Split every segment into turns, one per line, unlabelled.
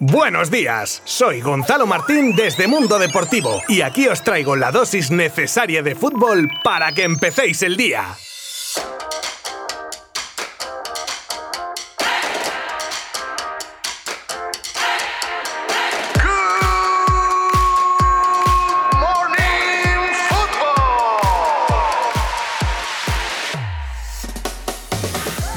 Buenos días, soy Gonzalo Martín desde Mundo Deportivo y aquí os traigo la dosis necesaria de fútbol para que empecéis el día.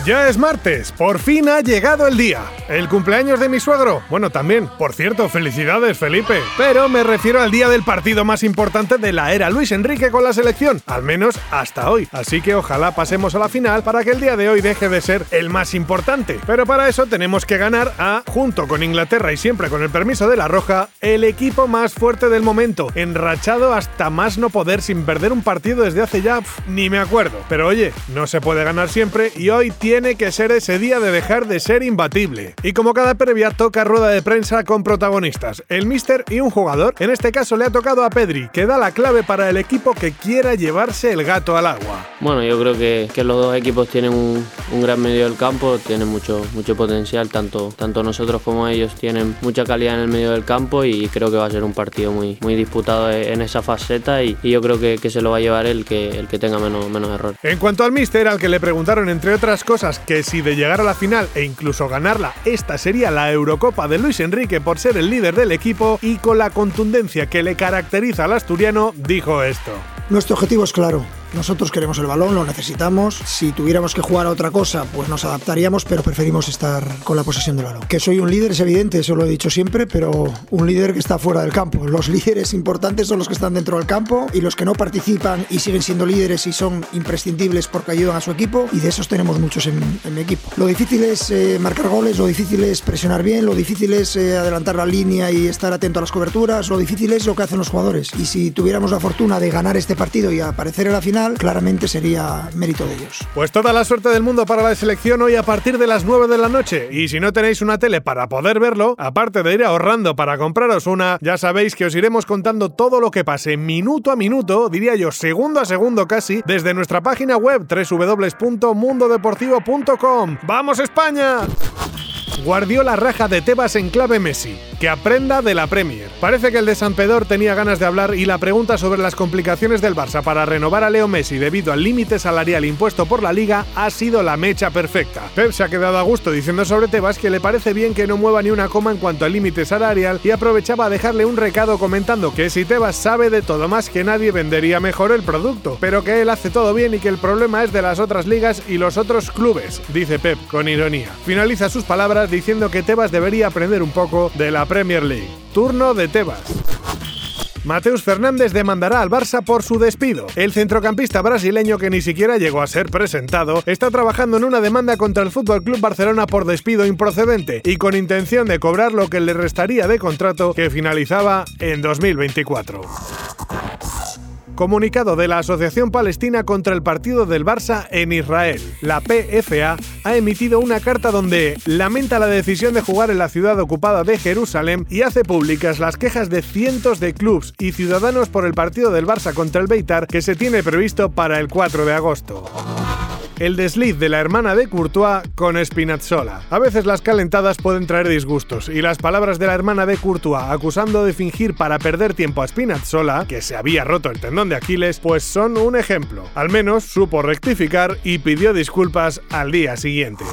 Ya es martes, por fin ha llegado el día. El cumpleaños de mi suegro. Bueno, también, por cierto, felicidades Felipe. Pero me refiero al día del partido más importante de la era Luis Enrique con la selección, al menos hasta hoy. Así que ojalá pasemos a la final para que el día de hoy deje de ser el más importante. Pero para eso tenemos que ganar a, junto con Inglaterra y siempre con el permiso de la Roja, el equipo más fuerte del momento, enrachado hasta más no poder sin perder un partido desde hace ya ni me acuerdo. Pero oye, no se puede ganar siempre y hoy tiene que ser ese día de dejar de ser imbatible. Y como cada previa toca rueda de prensa con protagonistas, el míster y un jugador. En este caso le ha tocado a Pedri, que da la clave para el equipo que quiera llevarse el gato al agua.
Bueno, yo creo que, que los dos equipos tienen un, un, gran medio del campo, tienen mucho, mucho potencial, tanto, tanto nosotros como ellos tienen mucha calidad en el medio del campo y creo que va a ser un partido muy, muy disputado en esa faceta y, y yo creo que, que, se lo va a llevar el que, el que tenga menos, menos error.
En cuanto al míster, al que le preguntaron entre otras cosas que si de llegar a la final e incluso ganarla, esta sería la Eurocopa de Luis Enrique por ser el líder del equipo y con la contundencia que le caracteriza al asturiano, dijo esto.
Nuestro objetivo es claro, nosotros queremos el balón, lo necesitamos. Si tuviéramos que jugar a otra cosa, pues nos adaptaríamos, pero preferimos estar con la posesión del balón. Que soy un líder es evidente, eso lo he dicho siempre, pero un líder que está fuera del campo. Los líderes importantes son los que están dentro del campo y los que no participan y siguen siendo líderes y son imprescindibles porque ayudan a su equipo y de esos tenemos muchos en, en mi equipo. Lo difícil es eh, marcar goles, lo difícil es presionar bien, lo difícil es eh, adelantar la línea y estar atento a las coberturas, lo difícil es lo que hacen los jugadores. Y si tuviéramos la fortuna de ganar este partido y aparecer en la final, claramente sería mérito de ellos.
Pues toda la suerte del mundo para la selección hoy a partir de las 9 de la noche. Y si no tenéis una tele para poder verlo, aparte de ir ahorrando para compraros una, ya sabéis que os iremos contando todo lo que pase minuto a minuto, diría yo segundo a segundo casi, desde nuestra página web www.mundodeportivo.com. ¡Vamos España! Guardiola raja de Tebas en clave Messi, que aprenda de la Premier. Parece que el de San Pedor tenía ganas de hablar y la pregunta sobre las complicaciones del Barça para renovar a Leo Messi debido al límite salarial impuesto por la liga ha sido la mecha perfecta. Pep se ha quedado a gusto diciendo sobre Tebas que le parece bien que no mueva ni una coma en cuanto al límite salarial y aprovechaba a dejarle un recado comentando que si Tebas sabe de todo más que nadie vendería mejor el producto, pero que él hace todo bien y que el problema es de las otras ligas y los otros clubes, dice Pep con ironía. Finaliza sus palabras diciendo que Tebas debería aprender un poco de la Premier League. Turno de Tebas. Mateus Fernández demandará al Barça por su despido. El centrocampista brasileño que ni siquiera llegó a ser presentado está trabajando en una demanda contra el Fútbol Club Barcelona por despido improcedente y con intención de cobrar lo que le restaría de contrato que finalizaba en 2024. Comunicado de la Asociación Palestina contra el partido del Barça en Israel. La PFA ha emitido una carta donde lamenta la decisión de jugar en la ciudad ocupada de Jerusalén y hace públicas las quejas de cientos de clubs y ciudadanos por el partido del Barça contra el Beitar que se tiene previsto para el 4 de agosto el desliz de la hermana de Courtois con Spinazzola. A veces las calentadas pueden traer disgustos y las palabras de la hermana de Courtois acusando de fingir para perder tiempo a Spinazzola, que se había roto el tendón de Aquiles, pues son un ejemplo. Al menos supo rectificar y pidió disculpas al día siguiente.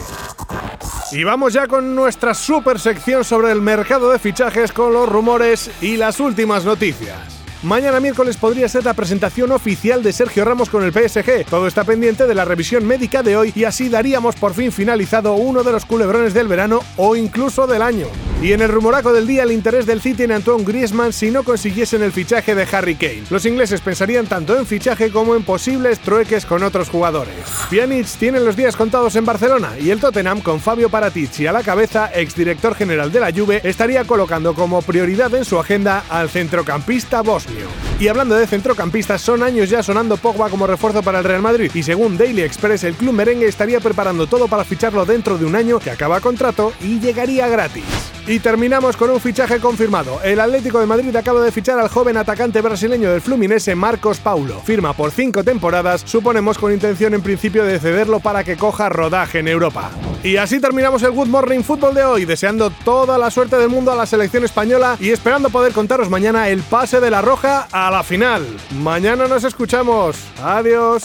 Y vamos ya con nuestra super sección sobre el mercado de fichajes con los rumores y las últimas noticias. Mañana miércoles podría ser la presentación oficial de Sergio Ramos con el PSG. Todo está pendiente de la revisión médica de hoy y así daríamos por fin finalizado uno de los culebrones del verano o incluso del año. Y en el rumoraco del día el interés del City en Antoine Griezmann si no consiguiesen el fichaje de Harry Kane. Los ingleses pensarían tanto en fichaje como en posibles trueques con otros jugadores. Pjanic tiene los días contados en Barcelona y el Tottenham con Fabio Paratici a la cabeza, exdirector general de la Juve, estaría colocando como prioridad en su agenda al centrocampista bosnio. Y hablando de centrocampistas, son años ya sonando Pogba como refuerzo para el Real Madrid y según Daily Express el club merengue estaría preparando todo para ficharlo dentro de un año que acaba contrato y llegaría gratis. Y terminamos con un fichaje confirmado. El Atlético de Madrid acaba de fichar al joven atacante brasileño del Fluminense Marcos Paulo. Firma por cinco temporadas, suponemos con intención en principio de cederlo para que coja rodaje en Europa. Y así terminamos el Good Morning Football de hoy, deseando toda la suerte del mundo a la selección española y esperando poder contaros mañana el pase de la Roja a la final. Mañana nos escuchamos. Adiós.